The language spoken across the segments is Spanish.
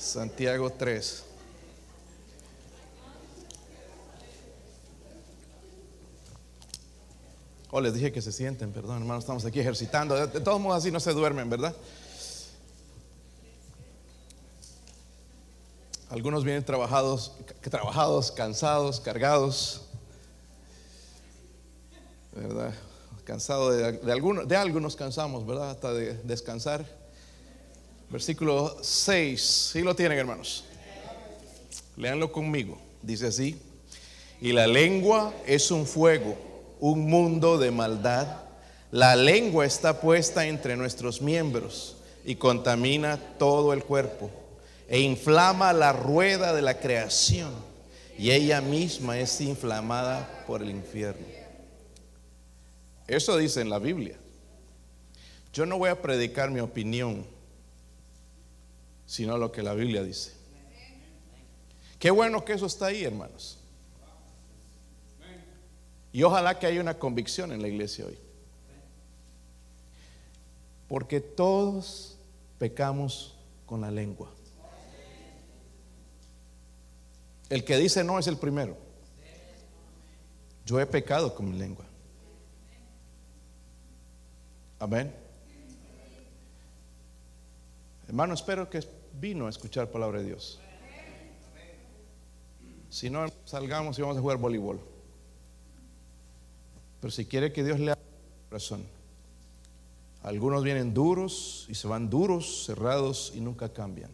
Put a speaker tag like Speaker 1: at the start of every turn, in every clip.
Speaker 1: Santiago 3. Oh, les dije que se sienten, perdón, hermanos, estamos aquí ejercitando. De, todos modos, así no se duermen, ¿verdad? Algunos vienen trabajados, trabajados, cansados, cargados, ¿verdad? Cansado de, de algunos, de algunos cansamos, ¿verdad? Hasta de descansar. Versículo 6, ¿sí lo tienen, hermanos? Leanlo conmigo. Dice así: Y la lengua es un fuego, un mundo de maldad. La lengua está puesta entre nuestros miembros y contamina todo el cuerpo e inflama la rueda de la creación y ella misma es inflamada por el infierno. Eso dice en la Biblia. Yo no voy a predicar mi opinión, sino lo que la Biblia dice. Qué bueno que eso está ahí, hermanos. Y ojalá que haya una convicción en la iglesia hoy. Porque todos pecamos con la lengua. El que dice no es el primero. Yo he pecado con mi lengua. Amén. Hermano, espero que vino a escuchar palabra de Dios. Si no, salgamos y vamos a jugar voleibol. Pero si quiere que Dios le haga corazón. Algunos vienen duros y se van duros, cerrados y nunca cambian.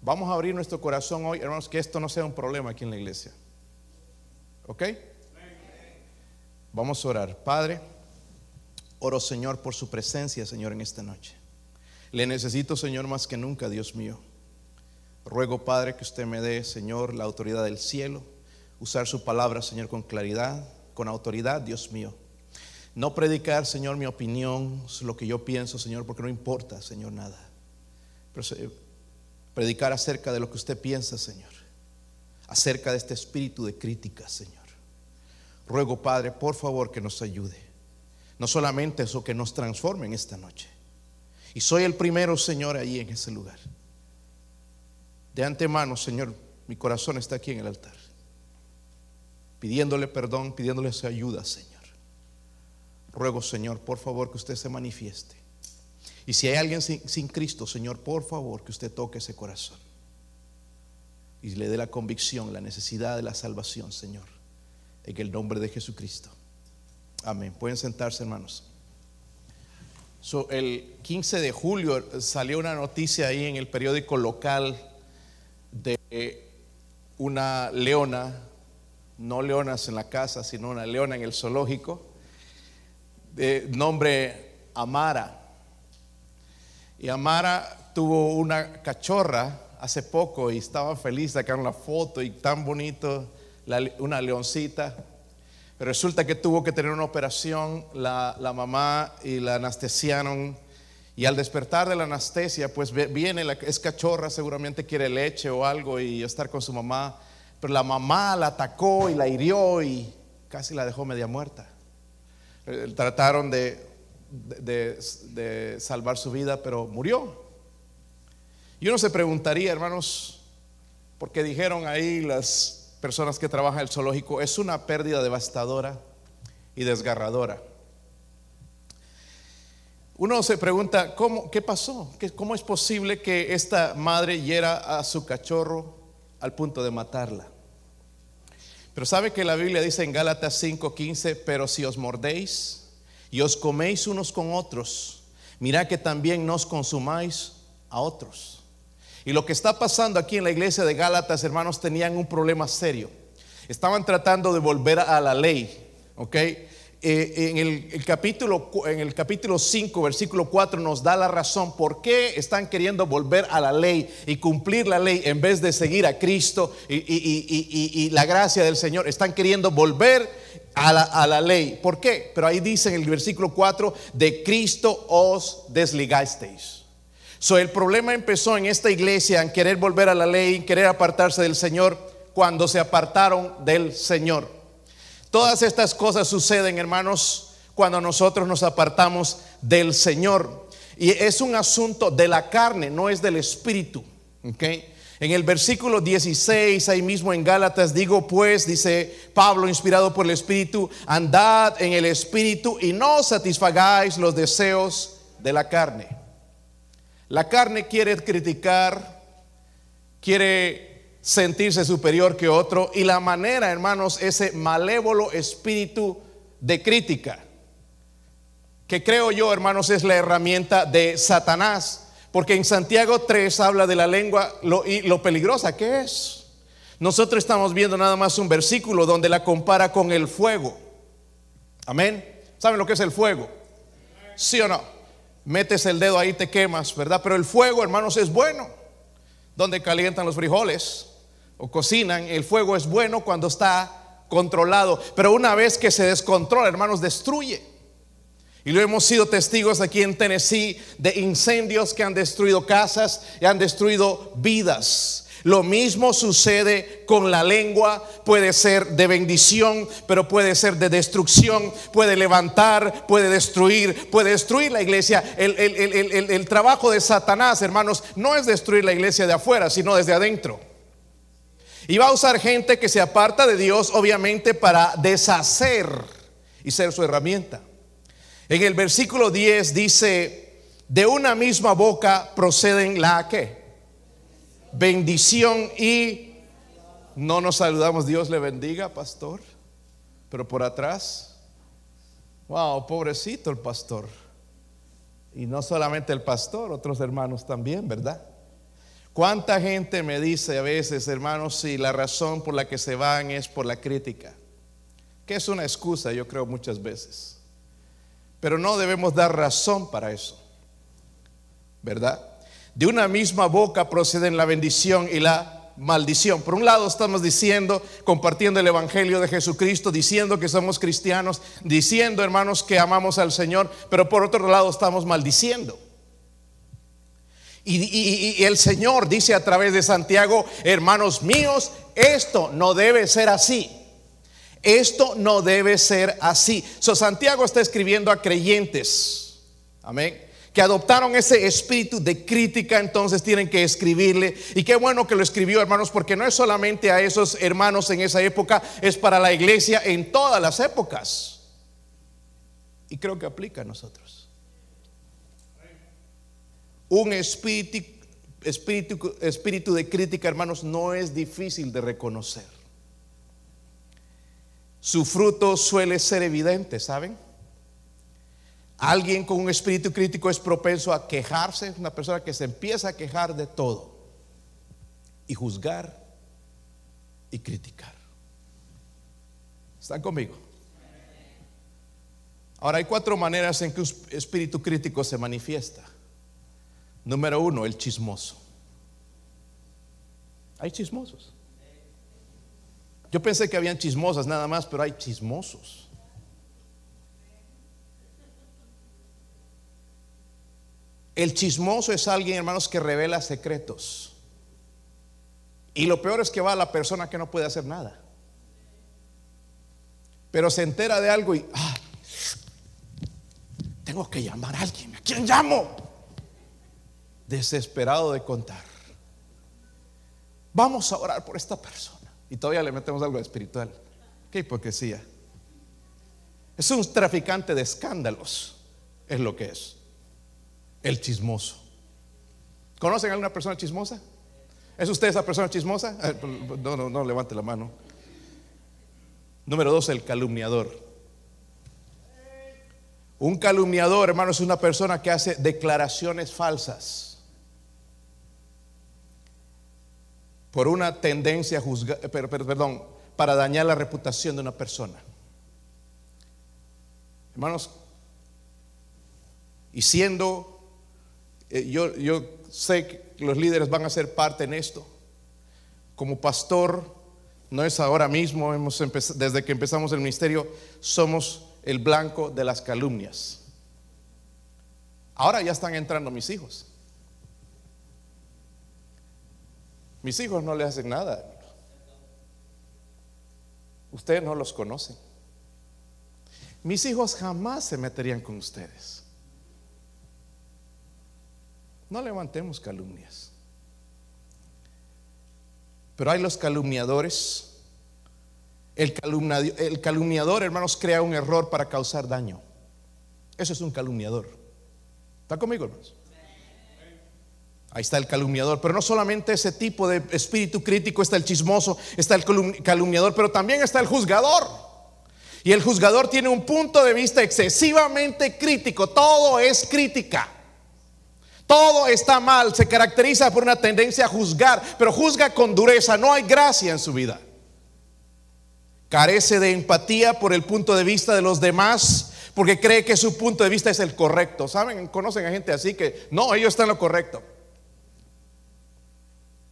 Speaker 1: Vamos a abrir nuestro corazón hoy, hermanos, que esto no sea un problema aquí en la iglesia. ¿Ok? Vamos a orar. Padre, oro Señor por su presencia, Señor, en esta noche. Le necesito, Señor, más que nunca, Dios mío. Ruego, Padre, que usted me dé, Señor, la autoridad del cielo, usar su palabra, Señor, con claridad, con autoridad, Dios mío. No predicar, Señor, mi opinión, lo que yo pienso, Señor, porque no importa, Señor, nada. Pero predicar acerca de lo que usted piensa, Señor. Acerca de este espíritu de crítica, Señor. Ruego, Padre, por favor, que nos ayude. No solamente eso, que nos transforme en esta noche. Y soy el primero, Señor, ahí en ese lugar. De antemano, Señor, mi corazón está aquí en el altar. Pidiéndole perdón, pidiéndole su ayuda, Señor. Ruego, Señor, por favor, que usted se manifieste. Y si hay alguien sin, sin, Cristo, Señor, por favor, que usted toque ese corazón. Y le dé la convicción, la necesidad de la salvación, Señor. En el nombre de Jesucristo. Amén. Pueden sentarse, hermanos. So, el 15 de julio salió una noticia ahí en el periódico local de una leona, no leonas en la casa, sino una leona en el zoológico, de nombre Amara. Y Amara tuvo una cachorra hace poco y estaba feliz, sacaron la foto y tan bonito, una leoncita. Resulta que tuvo que tener una operación, la, la, mamá y la anestesiaron. Y al despertar de la anestesia, pues viene, la, es cachorra, seguramente quiere leche o algo y estar con su mamá. Pero la mamá la atacó y la hirió y casi la dejó media muerta. Trataron de, de, de salvar su vida, pero murió. Y uno se preguntaría, hermanos, porque dijeron ahí las personas que trabajan en el zoológico, es una pérdida devastadora y desgarradora. Uno se pregunta, ¿cómo, ¿qué pasó? ¿Cómo es posible que esta madre hiera a su cachorro al punto de matarla? Pero sabe que la Biblia dice en Gálatas 5:15, pero si os mordéis y os coméis unos con otros, mirad que también nos consumáis a otros. Y lo que está pasando aquí en la iglesia de Gálatas, hermanos, tenían un problema serio. Estaban tratando de volver a la ley, ¿ok? Eh, en, el, capítulo, en el capítulo 5, versículo 4 nos da la razón por qué están queriendo volver a la ley y cumplir la ley en vez de seguir a Cristo y, la gracia del Señor. Están queriendo volver a la, ley. ¿Por qué? Pero ahí dice en el versículo 4, de Cristo os desligasteis. So, el problema empezó en esta iglesia en querer volver a la ley, en querer apartarse del Señor, cuando se apartaron del Señor. Todas estas cosas suceden, hermanos, cuando nosotros nos apartamos del Señor. Y es un asunto de la carne, no es del espíritu. En el versículo 16, ahí mismo en Gálatas, digo pues, dice Pablo, inspirado por el Espíritu, andad en el Espíritu y no satisfagáis los deseos de la carne. La carne quiere criticar, quiere sentirse superior que otro y la manera, hermanos, ese malévolo espíritu de crítica, que creo yo, hermanos, es la herramienta de Satanás porque en Santiago 3 habla de la lengua y lo peligrosa que es. Nosotros estamos viendo nada más un versículo donde la compara con el fuego. Amén. ¿Saben lo que es el fuego? ¿Sí o no? Metes el dedo ahí, te quemas, ¿verdad? Pero el fuego, hermanos, es bueno. Donde calientan los frijoles o cocinan, el fuego es bueno cuando está controlado. Pero una vez que se descontrola, hermanos, destruye. Y lo hemos sido testigos aquí en Tennessee de incendios que han destruido casas y han destruido vidas. Lo mismo sucede con la lengua, puede ser de bendición, pero puede ser de destrucción, puede levantar, puede destruir, puede destruir la iglesia. El, trabajo de Satanás, hermanos, no es destruir la iglesia de afuera, sino desde adentro. Y va a usar gente que se aparta de Dios, obviamente, para deshacer y ser su herramienta. En el versículo 10 dice, de una misma boca proceden la que bendición y no nos saludamos, Dios le bendiga, pastor, pero por atrás, wow, pobrecito el pastor. Y no solamente el pastor, otros hermanos también, ¿verdad? ¿Cuánta gente me dice a veces, hermanos, si la razón por la que se van es por la crítica? Que es una excusa, yo creo, muchas veces. Pero no debemos dar razón para eso. ¿Verdad? De una misma boca proceden la bendición y la maldición. Por un lado estamos diciendo, compartiendo el Evangelio de Jesucristo, diciendo que somos cristianos, diciendo hermanos que amamos al Señor, pero por otro lado estamos maldiciendo. Y, el Señor dice a través de Santiago, hermanos míos, esto no debe ser así. Esto no debe ser así. So, Santiago está escribiendo a creyentes. Amén que adoptaron ese espíritu de crítica, entonces tienen que escribirle. Y qué bueno que lo escribió, hermanos, porque no es solamente a esos hermanos en esa época, es para la iglesia en todas las épocas. Y creo que aplica a nosotros. Un espíritu, espíritu, espíritu de crítica, hermanos, no es difícil de reconocer su fruto suele ser evidente, ¿saben? Alguien con un espíritu crítico es propenso a quejarse, una persona que se empieza a quejar de todo y juzgar y criticar. ¿Están conmigo? Ahora hay cuatro maneras en que un espíritu crítico se manifiesta. Número uno, el chismoso. Hay chismosos. Yo pensé que habían chismosas nada más, pero hay chismosos. El chismoso es alguien, hermanos, que revela secretos. Y lo peor es que va a la persona que no puede hacer nada. Pero se entera de algo y, ah, tengo que llamar a alguien. ¿A quién llamo? Desesperado de contar. Vamos a orar por esta persona. Y todavía le metemos algo espiritual. Qué hipocresía. Es un traficante de escándalos, es lo que es. El chismoso. ¿Conocen a alguna persona chismosa? ¿Es usted esa persona chismosa? Eh, no, no, no, levante la mano. Número dos, el calumniador. Un calumniador, hermano, es una persona que hace declaraciones falsas. por una tendencia a juzgar, eh, perdón, para dañar la reputación de una persona. Hermanos, y siendo, eh, yo, yo sé que los líderes van a ser parte en esto. Como pastor, no es ahora mismo, hemos desde que empezamos el ministerio, somos el blanco de las calumnias. Ahora ya están entrando mis hijos. Mis hijos no le hacen nada. Ustedes no los conocen. Mis hijos jamás se meterían con ustedes. No levantemos calumnias. Pero hay los calumniadores. El, el calumniador, hermanos, crea un error para causar daño. Eso es un calumniador. ¿Está conmigo, hermanos? Ahí está el calumniador, pero no solamente ese tipo de espíritu crítico, está el chismoso, está el calumniador, pero también está el juzgador. Y el juzgador tiene un punto de vista excesivamente crítico, todo es crítica. Todo está mal, se caracteriza por una tendencia a juzgar, pero juzga con dureza, no hay gracia en su vida. Carece de empatía por el punto de vista de los demás, porque cree que su punto de vista es el correcto. ¿Saben? Conocen a gente así que no, ellos están en lo correcto.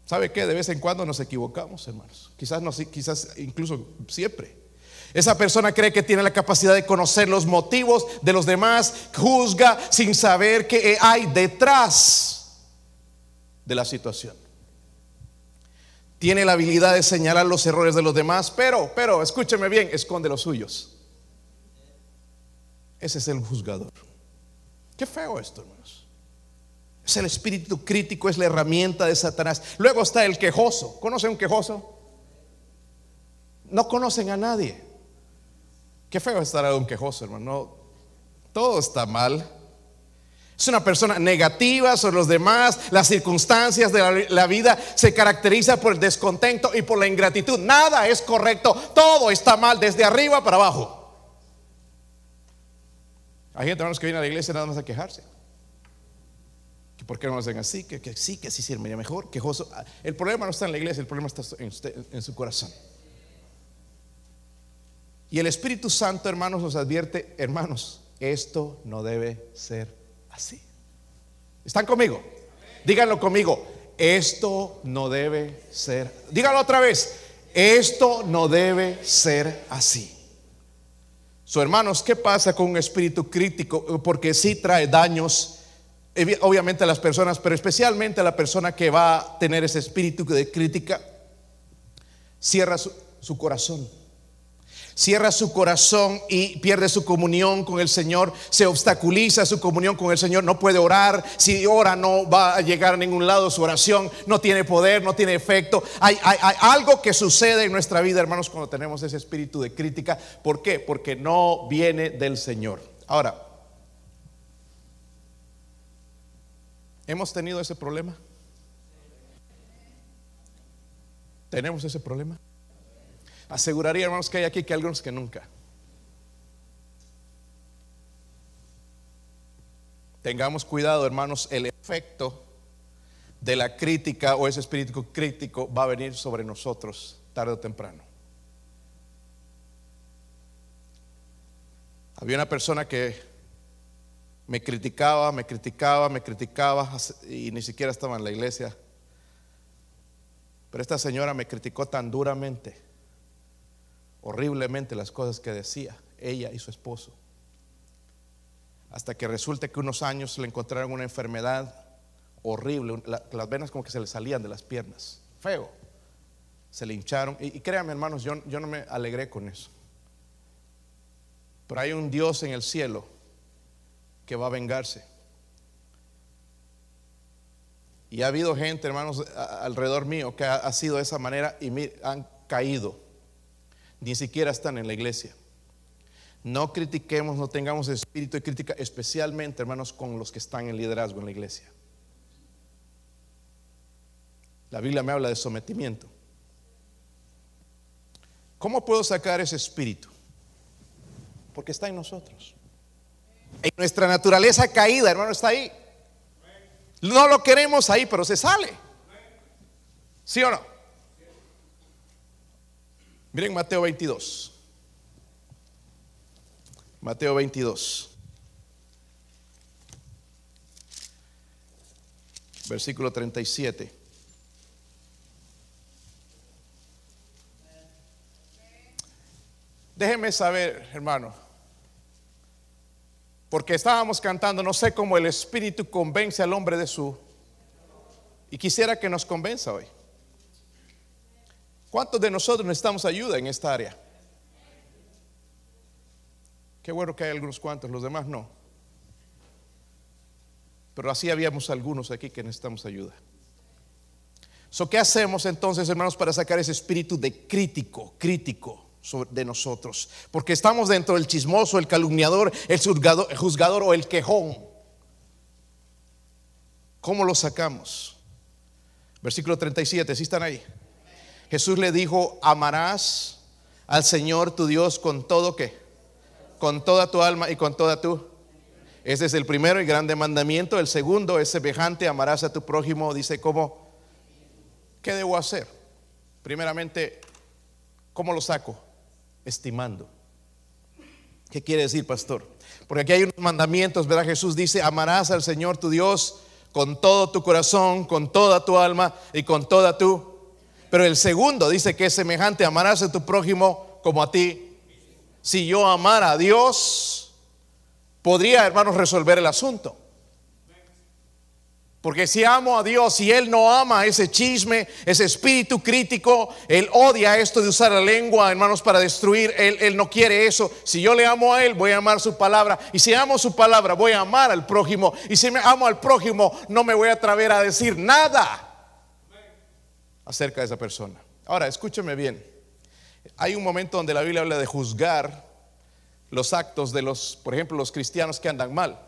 Speaker 1: ¿Sabe qué? De vez en cuando nos equivocamos, hermanos. Quizás, no, quizás incluso siempre. Esa persona cree que tiene la capacidad de conocer los motivos de los demás, juzga sin saber qué hay detrás de la situación. Tiene la habilidad de señalar los errores de los demás, pero, pero, escúcheme bien, esconde los suyos. Ese es el juzgador. Qué feo esto, hermanos. Es el espíritu crítico, es la herramienta de Satanás. Luego está el quejoso. ¿Conocen un quejoso? No conocen a nadie. Qué feo estar a un quejoso, hermano. todo está mal. Es una persona negativa sobre los demás. Las circunstancias de la, vida se caracteriza por el descontento y por la ingratitud. Nada es correcto. Todo está mal desde arriba para abajo. Hay gente, hermanos, que viene a la iglesia nada más a quejarse. ¿Por qué no lo hacen así? Que, sí, que así sirve mejor, quejoso. Ah, el problema no está en la iglesia, el problema está en, usted, en su corazón. Y el Espíritu Santo, hermanos, nos advierte, hermanos, esto no debe ser así. ¿Están conmigo? Díganlo conmigo, esto no debe ser. Díganlo otra vez, esto no debe ser así. So, hermanos, ¿qué pasa con un espíritu crítico? Porque sí trae daños obviamente a las personas, pero especialmente a la persona que va a tener ese espíritu de crítica, cierra su, corazón. Cierra su corazón y pierde su comunión con el Señor, se obstaculiza su comunión con el Señor, no puede orar, si ora no va a llegar a ningún lado, su oración no tiene poder, no tiene efecto. Hay, hay algo que sucede en nuestra vida, hermanos, cuando tenemos ese espíritu de crítica. ¿Por qué? Porque no viene del Señor. Ahora, ¿Hemos tenido ese problema? ¿Tenemos ese problema? Aseguraría, hermanos, que hay aquí que algunos que nunca. Tengamos cuidado, hermanos, el efecto de la crítica o ese espíritu crítico va a venir sobre nosotros tarde o temprano. Había una persona que me criticaba, me criticaba, me criticaba y ni siquiera estaba en la iglesia. Pero esta señora me criticó tan duramente, horriblemente las cosas que decía ella y su esposo. Hasta que resulta que unos años le encontraron una enfermedad horrible, las venas como que se le salían de las piernas, feo. Se le hincharon. Y, créanme hermanos, yo, yo no me alegré con eso. Pero hay un Dios en el cielo que va a vengarse. Y ha habido gente, hermanos, alrededor mío que ha, sido de esa manera y han caído. Ni siquiera están en la iglesia. No critiquemos, no tengamos espíritu de crítica, especialmente, hermanos, con los que están en liderazgo en la iglesia. La Biblia me habla de sometimiento. ¿Cómo puedo sacar ese espíritu? Porque está en nosotros. En nuestra naturaleza caída, hermano, está ahí. No lo queremos ahí, pero se sale. ¿Sí o no? Miren Mateo 22. Mateo 22. Versículo 37. Déjenme saber, hermano. Porque estábamos cantando, no sé cómo el Espíritu convence al hombre de su... Y quisiera que nos convenza hoy. ¿Cuántos de nosotros necesitamos ayuda en esta área? Qué bueno que hay algunos cuantos, los demás no. Pero así habíamos algunos aquí que necesitamos ayuda. So, ¿Qué hacemos entonces, hermanos, para sacar ese espíritu de crítico, crítico de nosotros? Porque estamos dentro del chismoso, el calumniador, el juzgador, o el quejón. ¿Cómo lo sacamos? Versículo 37, ¿sí están ahí? Jesús le dijo, amarás al Señor tu Dios con todo que, con toda tu alma y con toda tu. Ese es el primero y grande mandamiento. El segundo es semejante, amarás a tu prójimo. Dice, ¿cómo? ¿Qué debo hacer? Primeramente, ¿cómo lo saco? Estimando. ¿Qué quiere decir, pastor? Porque aquí hay unos mandamientos, ¿verdad? Jesús dice, amarás al Señor tu Dios con todo tu corazón, con toda tu alma y con toda tu. Pero el segundo dice que es semejante, amarás a tu prójimo como a ti. Si yo amara a Dios, podría, hermanos, resolver el asunto. Porque si amo a Dios y Él no ama ese chisme, ese espíritu crítico, Él odia esto de usar la lengua, hermanos, para destruir, Él, Él no quiere eso. Si yo le amo a Él, voy a amar su palabra. Y si amo su palabra, voy a amar al prójimo. Y si me amo al prójimo, no me voy a atrever a decir nada acerca de esa persona. Ahora, escúcheme bien. Hay un momento donde la Biblia habla de juzgar los actos de los, por ejemplo, los cristianos que andan mal.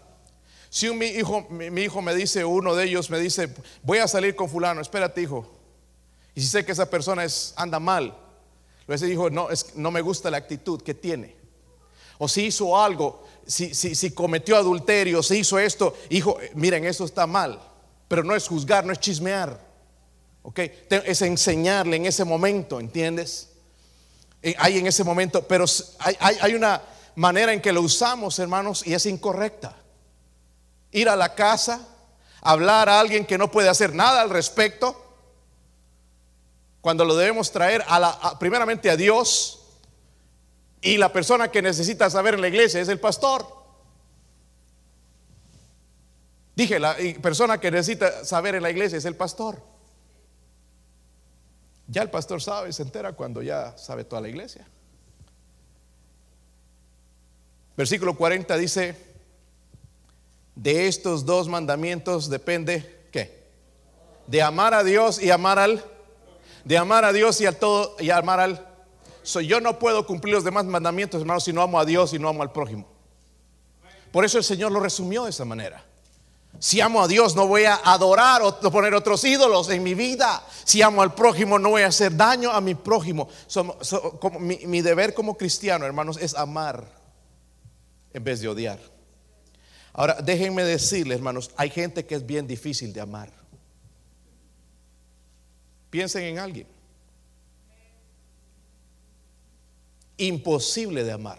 Speaker 1: Si mi hijo, mi, hijo me dice, uno de ellos me dice, voy a salir con fulano, espérate hijo. Y si sé que esa persona es, anda mal, lo ese hijo no, es, no me gusta la actitud que tiene. O si hizo algo, si, si, si cometió adulterio, si hizo esto, hijo, miren, eso está mal. Pero no es juzgar, no es chismear. ¿Ok? Es enseñarle en ese momento, ¿entiendes? Eh, hay en ese momento, pero hay, hay, hay una manera en que lo usamos, hermanos, y es incorrecta ir a la casa, hablar a alguien que no puede hacer nada al respecto, cuando lo debemos traer a la, primeramente a Dios y la persona que necesita saber en la iglesia es el pastor. Dije, la persona que necesita saber en la iglesia es el pastor. Ya el pastor sabe, se entera cuando ya sabe toda la iglesia. Versículo 40 dice, de estos dos mandamientos depende ¿qué? De amar a Dios y amar al de amar a Dios y al todo y amar al soy yo no puedo cumplir los demás mandamientos, hermanos, si no amo a Dios y no amo al prójimo. Por eso el Señor lo resumió de esa manera. Si amo a Dios, no voy a adorar o poner otros ídolos en mi vida. Si amo al prójimo, no voy a hacer daño a mi prójimo. mi deber como cristiano, hermanos, es amar en vez de odiar. Ahora, déjenme decirles, hermanos, hay gente que es bien difícil de amar. Piensen en alguien. Imposible de amar.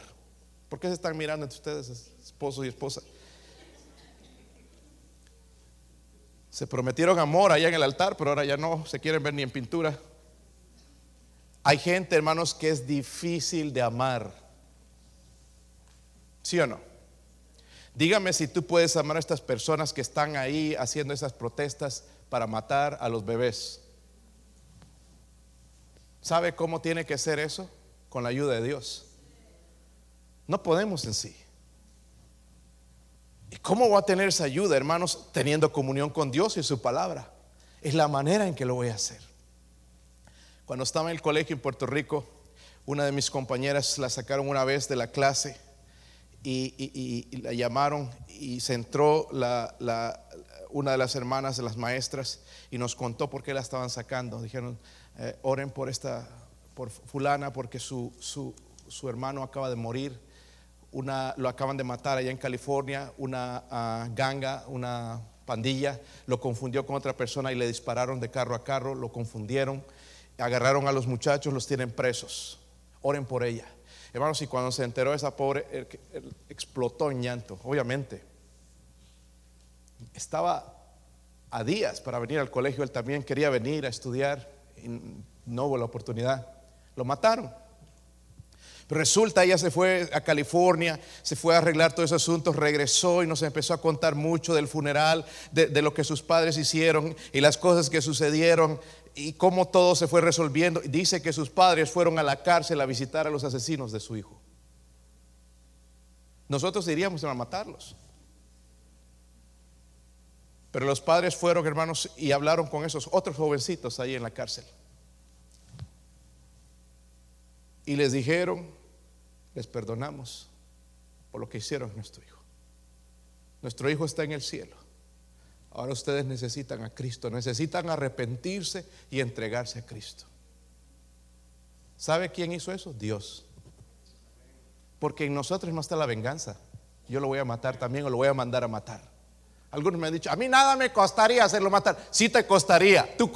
Speaker 1: ¿Por qué se están mirando entre ustedes, esposo y esposa? Se prometieron amor allá en el altar, pero ahora ya no se quieren ver ni en pintura. Hay gente, hermanos, que es difícil de amar. ¿Sí o no? Dígame si tú puedes amar a estas personas que están ahí haciendo esas protestas para matar a los bebés. ¿Sabe cómo tiene que ser eso? Con la ayuda de Dios. No podemos en sí. ¿Y cómo voy a tener esa ayuda, hermanos? Teniendo comunión con Dios y su palabra. Es la manera en que lo voy a hacer. Cuando estaba en el colegio en Puerto Rico, una de mis compañeras la sacaron una vez de la clase y, la llamaron y se entró la, una de las hermanas de las maestras y nos contó por qué la estaban sacando. Dijeron, eh, oren por esta, por fulana, porque su, su, su, hermano acaba de morir. Una, lo acaban de matar allá en California, una ah, ganga, una pandilla, lo confundió con otra persona y le dispararon de carro a carro, lo confundieron, agarraron a los muchachos, los tienen presos. Oren por ella. Hermanos, y cuando se enteró esa pobre, explotó en llanto, obviamente. Estaba a días para venir al colegio, él también quería venir a estudiar y no hubo la oportunidad. Lo mataron. Resulta, ella se fue a California, se fue a arreglar todos esos asuntos, regresó y nos empezó a contar mucho del funeral, de, lo que sus padres hicieron y las cosas que sucedieron y cómo todo se fue resolviendo. Dice que sus padres fueron a la cárcel a visitar a los asesinos de su hijo. Nosotros iríamos a matarlos. Pero los padres fueron, hermanos, y hablaron con esos otros jovencitos ahí en la cárcel. Y les dijeron, les perdonamos por lo que hicieron nuestro hijo. Nuestro hijo está en el cielo. Ahora ustedes necesitan a Cristo, necesitan arrepentirse y entregarse a Cristo. ¿Sabe quién hizo eso? Dios. Porque en nosotros no está la venganza. Yo lo voy a matar también o lo voy a mandar a matar. Algunos me han dicho, a mí nada me costaría hacerlo matar. Sí te costaría tu,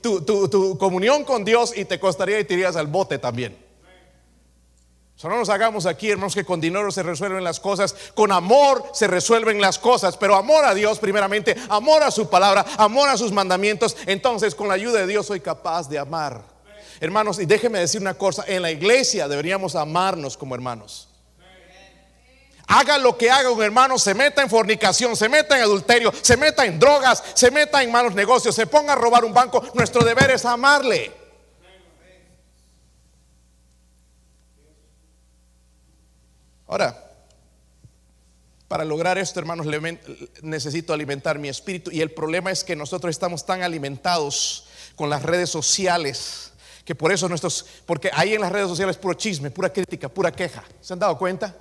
Speaker 1: tu comunión con Dios y te costaría y te irías al bote también. No nos hagamos aquí, hermanos, que con dinero se resuelven las cosas, con amor se resuelven las cosas, pero amor a Dios primeramente, amor a su palabra, amor a sus mandamientos, entonces con la ayuda de Dios soy capaz de amar. Hermanos, y déjeme decir una cosa, en la iglesia deberíamos amarnos como hermanos. Haga lo que haga un hermano, se meta en fornicación, se meta en adulterio, se meta en drogas, se meta en malos negocios, se ponga a robar un banco, nuestro deber es amarle. Ahora, para lograr esto, hermanos, necesito alimentar mi espíritu. Y el problema es que nosotros estamos tan alimentados con las redes sociales que por eso nuestros, porque ahí en las redes sociales puro chisme, pura crítica, pura queja. ¿Se han dado cuenta?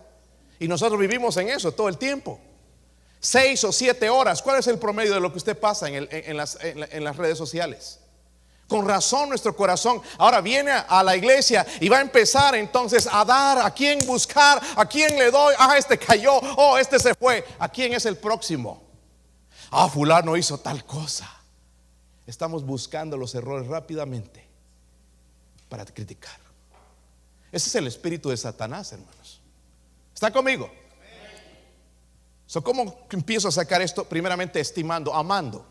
Speaker 1: Y nosotros vivimos en eso todo el tiempo. Seis o siete horas. ¿Cuál es el promedio de lo que usted pasa en las redes sociales? Con razón nuestro corazón ahora viene a la iglesia y va a empezar entonces a dar, a quién buscar, a quién le doy, ah, este cayó, oh, este se fue, a quién es el próximo. Ah, fulano hizo tal cosa. Estamos buscando los errores rápidamente para criticar. Ese es el espíritu de Satanás, hermanos. ¿Está conmigo? So, ¿Cómo empiezo a sacar esto? Primeramente estimando, amando.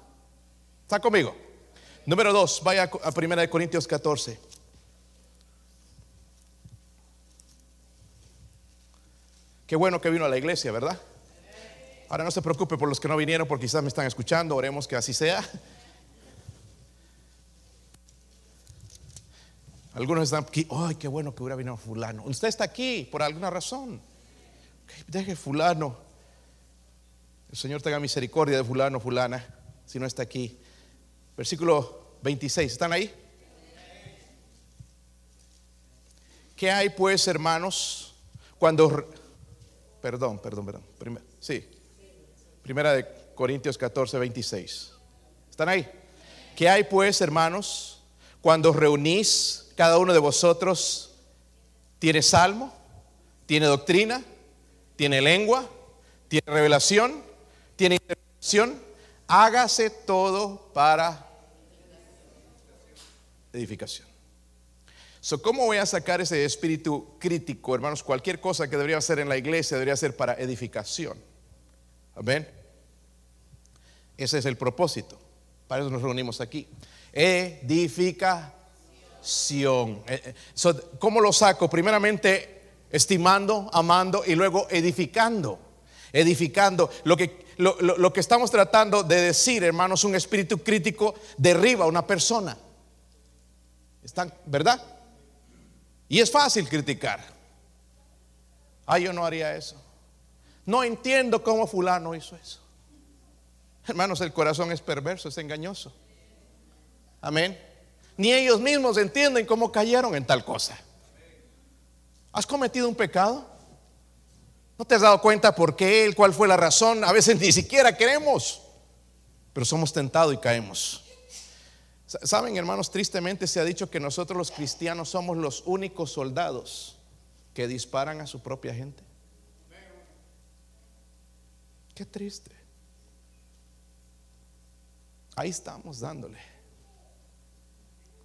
Speaker 1: ¿Está conmigo? Número dos, vaya a 1 Corintios 14. Qué bueno que vino a la iglesia, ¿verdad? Ahora no se preocupe por los que no vinieron, porque quizás me están escuchando, oremos que así sea. Algunos están aquí, ay, qué bueno que hubiera venido fulano. Usted está aquí por alguna razón. Deje fulano. El Señor tenga misericordia de fulano, fulana, si no está aquí. Versículo 26, ¿están ahí? ¿Qué hay pues, hermanos, cuando... Perdón, perdón, perdón. sí. Primera de Corintios 14, 26. ¿Están ahí? ¿Qué hay pues, hermanos, cuando reunís cada uno de vosotros? ¿Tiene salmo? ¿Tiene doctrina? ¿Tiene lengua? ¿Tiene revelación? ¿Tiene interpretación? Hágase todo para edificación. So, ¿Cómo voy a sacar ese espíritu crítico, hermanos? Cualquier cosa que debería hacer en la iglesia debería ser para edificación. Amén. Ese es el propósito. Para eso nos reunimos aquí. Edificación. Eh, eh, ¿Cómo lo saco? Primeramente estimando, amando y luego edificando. Edificando. Lo que lo, que estamos tratando de decir, hermanos, un espíritu crítico derriba a una persona. ¿Están, verdad? Y es fácil criticar. Ah, yo no haría eso. No entiendo cómo fulano hizo eso. Hermanos, el corazón es perverso, es engañoso. Amén. Ni ellos mismos entienden cómo cayeron en tal cosa. ¿Has cometido un pecado? ¿No te has dado cuenta por qué él, cuál fue la razón? A veces ni siquiera queremos, pero somos tentados y caemos. Saben, hermanos, tristemente se ha dicho que nosotros los cristianos somos los únicos soldados que disparan a su propia gente. Qué triste. Ahí estamos dándole,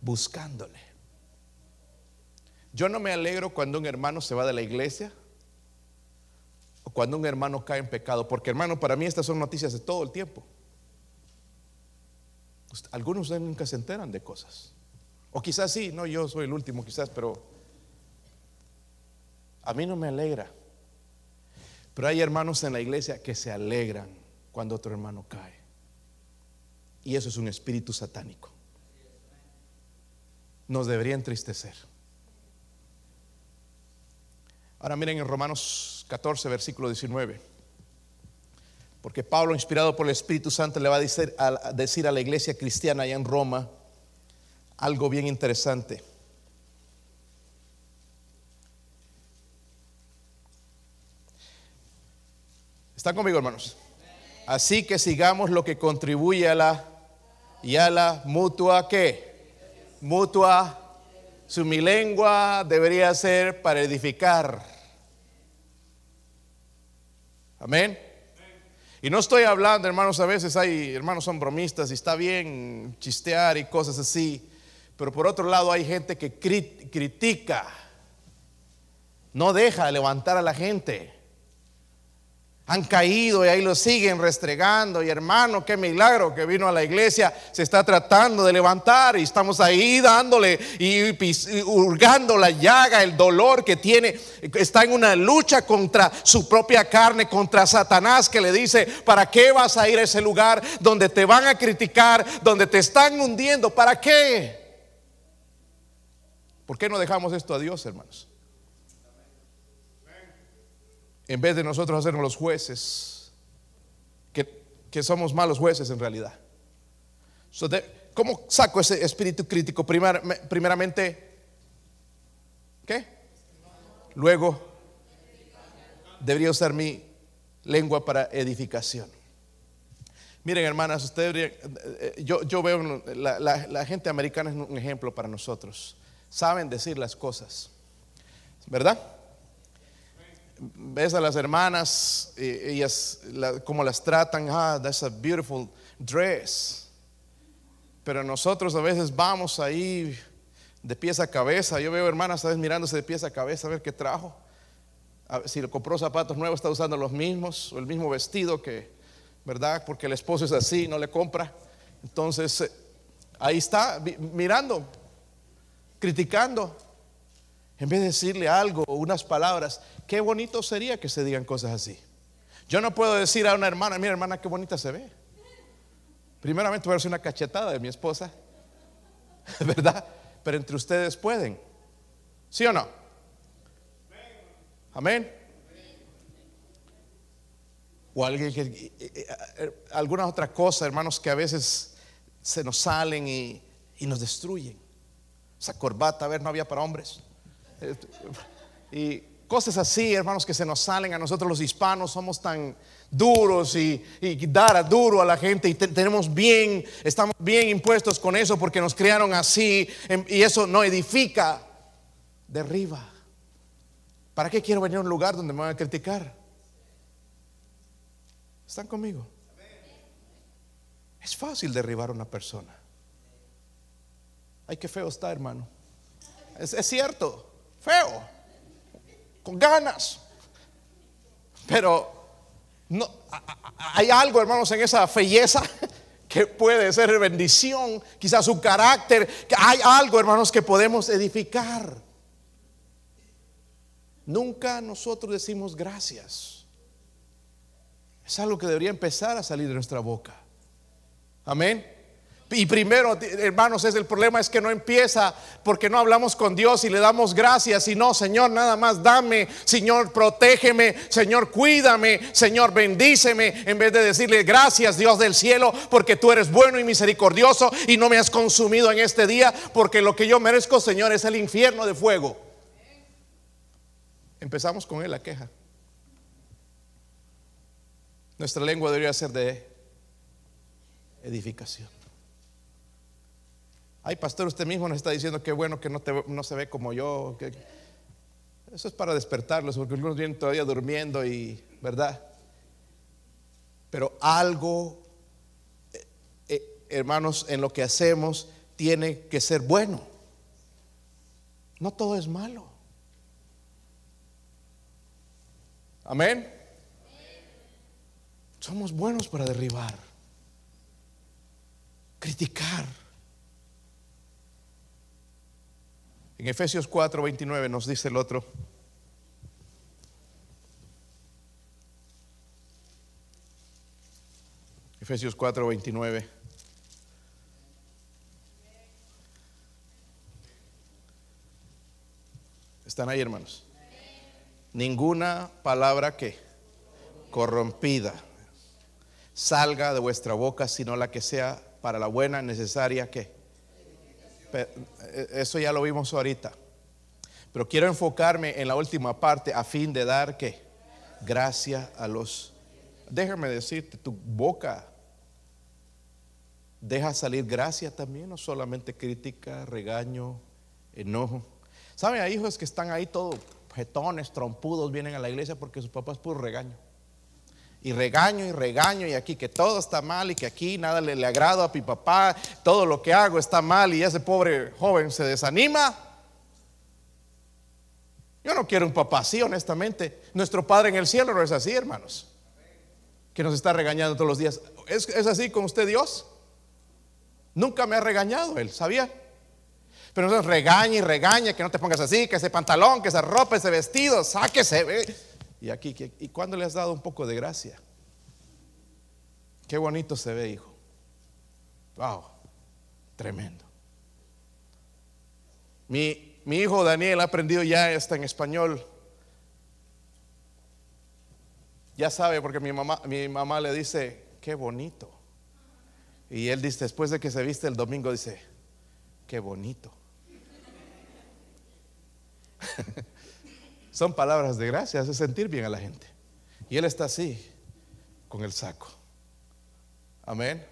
Speaker 1: buscándole. Yo no me alegro cuando un hermano se va de la iglesia cuando un hermano cae en pecado, porque hermano, para mí estas son noticias de todo el tiempo. Algunos de nunca se enteran de cosas. O quizás sí, no, yo soy el último quizás, pero a mí no me alegra. Pero hay hermanos en la iglesia que se alegran cuando otro hermano cae. Y eso es un espíritu satánico. Nos debería entristecer. Ahora miren en Romanos 14, versículo 19. Porque Pablo, inspirado por el Espíritu Santo, le va a decir a, la iglesia cristiana allá en Roma algo bien interesante. ¿Están conmigo, hermanos? Así que sigamos lo que contribuye a la y a la mutua qué? Mutua. Su mi lengua debería ser para edificar. Amén. Y no estoy hablando, hermanos, a veces hay hermanos son bromistas y está bien chistear y cosas así. Pero por otro lado hay gente que crit- critica, no deja de levantar a la gente. Han caído y ahí lo siguen restregando. Y hermano, qué milagro que vino a la iglesia. Se está tratando de levantar y estamos ahí dándole y, hurgando la llaga, el dolor que tiene. Está en una lucha contra su propia carne, contra Satanás que le dice, ¿para qué vas a ir a ese lugar donde te van a criticar, donde te están hundiendo? ¿Para qué? ¿Por qué no dejamos esto a Dios, hermanos? En vez de nosotros hacernos los jueces, que, que somos malos jueces en realidad. So, de- ¿Cómo saco ese espíritu crítico? Primer- primeramente, ¿qué? Luego, debería usar mi lengua para edificación. Miren, hermanas, ustedes, eh, eh, yo, yo veo la, la- la gente americana es un ejemplo para nosotros. Saben decir las cosas, ¿verdad? Ves a las hermanas, ellas la- como las tratan, ah, that's a beautiful dress. Pero nosotros a veces vamos ahí de pies a cabeza. Yo veo hermanas a veces mirándose de pies a cabeza a ver qué trajo. A ver si le compró zapatos nuevos, está usando los mismos, o el mismo vestido que, ¿verdad? Porque el esposo es así, no le compra. Entonces, eh, ahí está, mirando, criticando. En vez de decirle algo o unas palabras, qué bonito sería que se digan cosas así. Yo no puedo decir a una hermana, mira hermana, qué bonita se ve. Primeramente voy a hacer una cachetada de mi esposa, ¿verdad? Pero entre ustedes pueden. ¿Sí o no? Amén. O alguien que, eh, eh, eh, alguna otra cosa, hermanos, que a veces se nos salen y, y nos destruyen. Esa corbata, a ver, no había para hombres. Y cosas así, hermanos, que se nos salen a nosotros los hispanos, somos tan duros y, dar a duro a la gente y te- tenemos bien, estamos bien impuestos con eso porque nos criaron así em, y eso no edifica, derriba. ¿Para qué quiero venir a un lugar donde me van a criticar? ¿Están conmigo? Es fácil derribar a una persona. Ay, qué feo está, hermano. Es cierto, feo, con ganas. Pero no, hay algo, hermanos, en esa felleza que puede ser bendición, quizás su carácter. que Hay algo, hermanos, que podemos edificar. Nunca nosotros decimos gracias. Es algo que debería empezar a salir de nuestra boca. Amén. Y primero, hermanos, es el problema es que no empieza porque no hablamos con Dios y le damos gracias y no, Señor, nada más dame, Señor, protégeme, Señor, cuídame, Señor, bendíceme, en vez de decirle gracias, Dios del cielo, porque tú eres bueno y misericordioso y no me has consumido en este día, porque lo que yo merezco, Señor, es el infierno de fuego. Empezamos con él la queja. Nuestra lengua debería ser de edificación. Ay, pastor, usted mismo nos está diciendo que bueno que no, te- no se ve como yo. que- eso es para despertarlos, porque algunos vienen todavía durmiendo y, ¿verdad? Pero algo, eh, eh, hermanos, en lo que hacemos tiene que ser bueno. No todo es malo. Amén. Somos buenos para derribar, criticar. En Efesios 4, 29 nos dice el otro. Efesios 4, 29. ¿Están ahí, hermanos? Ninguna palabra que corrompida. salga de vuestra boca, sino la que sea para la buena, necesaria que. Eso ya lo vimos ahorita. Pero quiero enfocarme en la última parte a fin de dar que gracia a los. Déjame decirte, tu boca deja salir gracia también, no solamente crítica, regaño, enojo. ¿Saben? Hay hijos que están ahí todos jetones, trompudos, vienen a la iglesia porque su papá es puro regaño. Y regaño y regaño y aquí que todo está mal y que aquí nada le, le agrada a mi papá, todo lo que hago está mal y ese pobre joven se desanima. Yo no quiero un papá así, honestamente. Nuestro Padre en el cielo no es así, hermanos. Que nos está regañando todos los días. ¿Es, es así con usted Dios? Nunca me ha regañado Él, ¿sabía? Pero entonces regaña y regaña que no te pongas así, que ese pantalón, que esa ropa, ese vestido, sáquese. Y aquí, ¿y cuándo le has dado un poco de gracia? Qué bonito se ve, hijo. Wow, tremendo. Mi, mi hijo Daniel ha aprendido ya hasta en español. Ya sabe, porque mi mamá, mi mamá le dice, qué bonito. Y él dice, después de que se viste el domingo, dice, qué bonito. Son palabras de gracia, hace sentir bien a la gente. Y él está así, con el saco. Amén.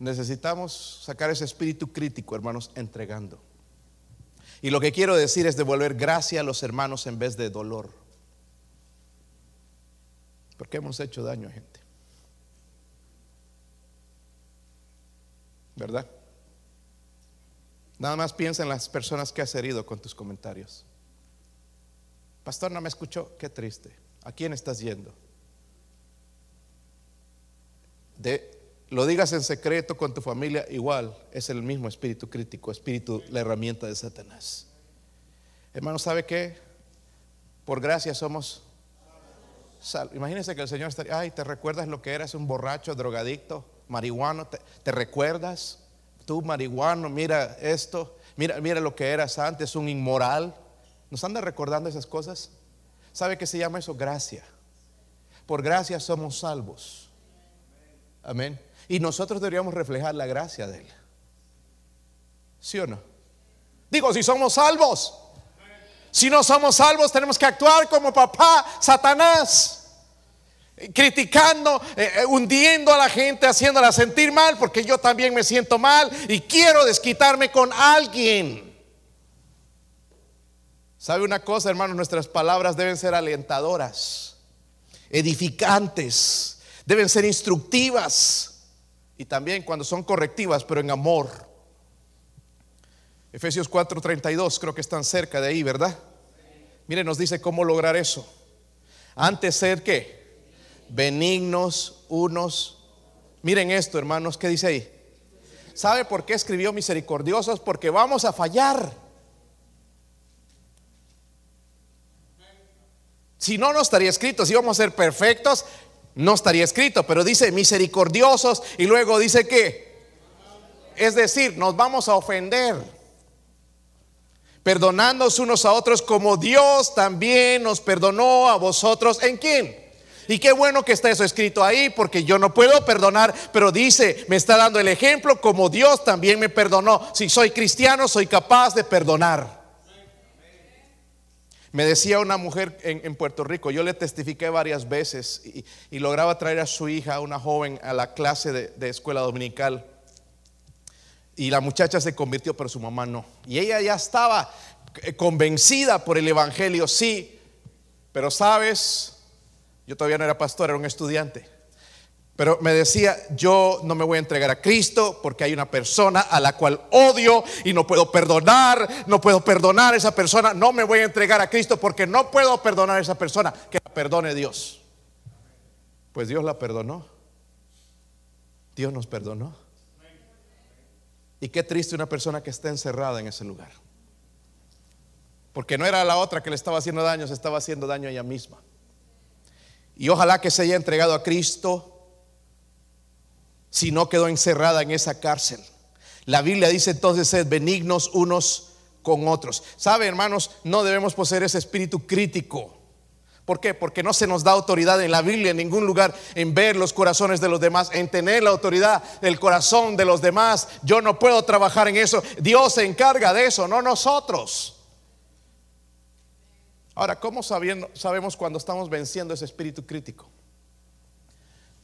Speaker 1: Necesitamos sacar ese espíritu crítico, hermanos, entregando. Y lo que quiero decir es devolver gracia a los hermanos en vez de dolor. Porque hemos hecho daño a gente. ¿Verdad? Nada más piensa en las personas que has herido con tus comentarios. Pastor, no me escuchó. Qué triste. ¿A quién estás yendo? De, lo digas en secreto con tu familia, igual es el mismo espíritu crítico, espíritu, la herramienta de Satanás. Hermano, ¿sabe qué? Por gracia somos salvos. Imagínense que el Señor estaría, ay, ¿te recuerdas lo que eras un borracho, drogadicto, marihuano? ¿Te, recuerdas? Tú, marihuano, mira esto, mira, mira lo que eras antes, un inmoral. ¿Nos anda recordando esas cosas? ¿Sabe qué se llama eso? Gracia. Por gracia somos salvos. Amén. Y nosotros deberíamos reflejar la gracia de Él. ¿Sí o no? Digo, si somos salvos. Si no somos salvos, tenemos que actuar como papá, Satanás. Criticando, eh, eh, hundiendo a la gente, haciéndola sentir mal, porque yo también me siento mal y quiero desquitarme con alguien. ¿Sabe una cosa, hermanos? Nuestras palabras deben ser alentadoras, edificantes, deben ser instructivas y también cuando son correctivas, pero en amor. Efesios 4:32, creo que están cerca de ahí, ¿verdad? Mire, nos dice cómo lograr eso. Antes ser que benignos unos. Miren esto, hermanos, ¿qué dice ahí? ¿Sabe por qué escribió misericordiosos? Porque vamos a fallar. Si no, no estaría escrito. Si vamos a ser perfectos, no estaría escrito. Pero dice misericordiosos y luego dice que. Es decir, nos vamos a ofender. Perdonándonos unos a otros como Dios también nos perdonó a vosotros. ¿En quién? Y qué bueno que está eso escrito ahí, porque yo no puedo perdonar, pero dice, me está dando el ejemplo como Dios también me perdonó. Si soy cristiano, soy capaz de perdonar. Me decía una mujer en, Puerto Rico, yo le testifiqué varias veces y, lograba traer a su hija, una joven, a la clase de, escuela dominical. Y la muchacha se convirtió, pero su mamá no. Y ella ya estaba eh, convencida por el Evangelio, sí. Pero sabes, yo todavía no era pastor, era un estudiante. Pero me decía, yo no me voy a entregar a Cristo porque hay una persona a la cual odio y no puedo perdonar, no puedo perdonar a esa persona, no me voy a entregar a Cristo porque no puedo perdonar a esa persona, que la perdone Dios. Pues Dios la perdonó. Dios nos perdonó. Y qué triste una persona que está encerrada en ese lugar. Porque no era la otra que le estaba haciendo daño, se estaba haciendo daño a ella misma. Y ojalá que se haya entregado a Cristo si no quedó encerrada en esa cárcel. La Biblia dice entonces, sed benignos unos con otros. ¿Sabe, hermanos? No debemos poseer ese espíritu crítico, ¿Por qué? Porque no se nos da autoridad en la Biblia, en ningún lugar, en ver los corazones de los demás, en tener la autoridad del corazón de los demás. Yo no puedo trabajar en eso. Dios se encarga de eso, no nosotros. Ahora, ¿cómo sabiendo, sabemos cuando estamos venciendo ese espíritu crítico?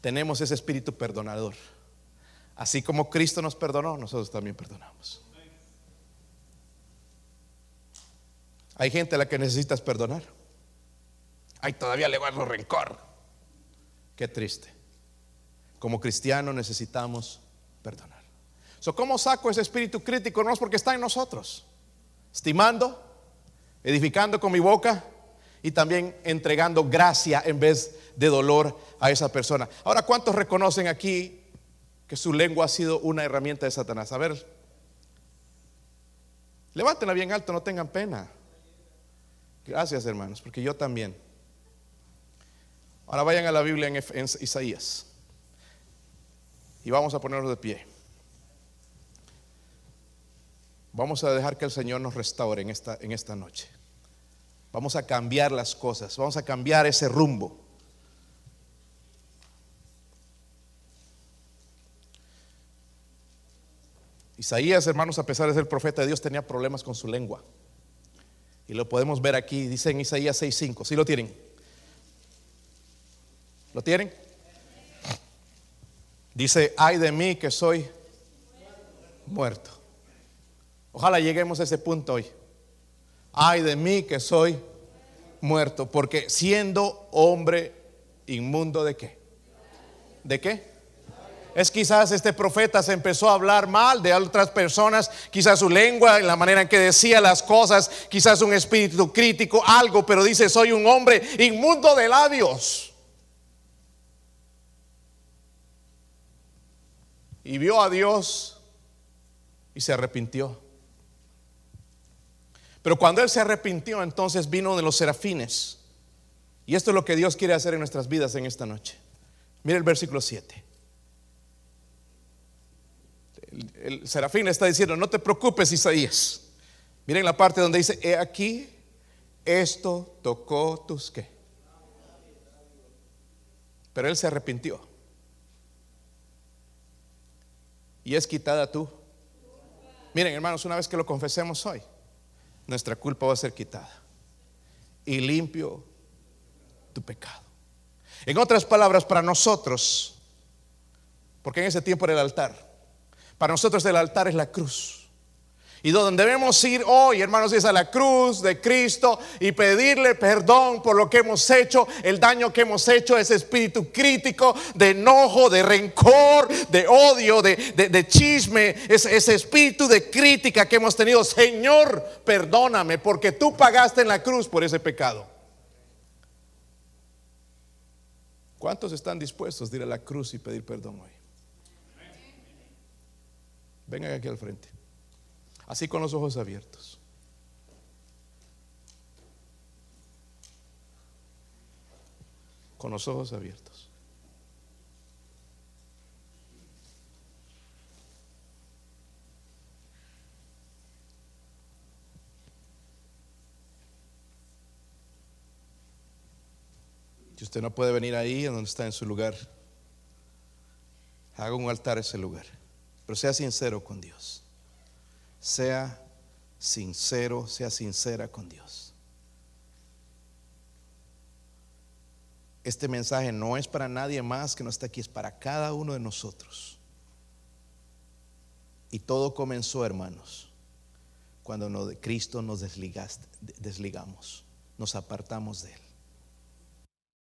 Speaker 1: Tenemos ese espíritu perdonador. Así como Cristo nos perdonó, nosotros también perdonamos. Hay gente a la que necesitas perdonar. Ay, todavía le guardo rencor. Qué triste. Como cristiano necesitamos perdonar. So, ¿Cómo saco ese espíritu crítico? No es porque está en nosotros. Estimando, edificando con mi boca y también entregando gracia en vez de dolor a esa persona. Ahora, ¿cuántos reconocen aquí que su lengua ha sido una herramienta de Satanás? A ver, levántenla bien alto, no tengan pena. Gracias, hermanos, porque yo también. Ahora vayan a la Biblia en, Isaías. Y vamos a ponernos de pie. Vamos a dejar que el Señor nos restaure en esta, en esta noche. Vamos a cambiar las cosas. Vamos a cambiar ese rumbo. Isaías, hermanos, a pesar de ser profeta de Dios, tenía problemas con su lengua. Y lo podemos ver aquí, dice en Isaías 6:5. ¿Sí lo tienen? ¿Lo tienen? Dice, ay de mí que soy muerto. Ojalá lleguemos a ese punto hoy. Ay de mí que soy muerto, porque siendo hombre inmundo de qué? ¿De qué? Es quizás este profeta se empezó a hablar mal de otras personas, quizás su lengua, la manera en que decía las cosas, quizás un espíritu crítico, algo, pero dice, soy un hombre inmundo de labios. y vio a Dios y se arrepintió. Pero cuando él se arrepintió, entonces vino de los serafines. Y esto es lo que Dios quiere hacer en nuestras vidas en esta noche. Mira el versículo 7. El, serafín está diciendo, no te preocupes Isaías. Miren la parte donde dice, he aquí, esto tocó tus qué. Pero él se arrepintió. y es quitada tú. Miren, hermanos, una vez que lo confesemos hoy, nuestra culpa va a ser quitada y limpio tu pecado. En otras palabras, para nosotros, porque en ese tiempo era el altar, para nosotros el altar es la cruz. Y donde debemos ir hoy, hermanos, es a la cruz de Cristo y pedirle perdón por lo que hemos hecho, el daño que hemos hecho, ese espíritu crítico de enojo, de rencor, de odio, de, chisme, ese, ese espíritu de crítica que hemos tenido. Señor, perdóname porque tú pagaste en la cruz por ese pecado. ¿Cuántos están dispuestos a ir a la cruz y pedir perdón hoy? Vengan aquí al frente. Así con los ojos abiertos. Con los ojos abiertos. Si usted no puede venir ahí, donde está en su lugar, haga un altar a ese lugar. Pero sea sincero con Dios sea sincero, sea sincera con Dios. Este mensaje no es para nadie más que no está aquí, es para cada uno de nosotros. Y todo comenzó, hermanos, cuando Cristo nos desligamos, nos apartamos de Él.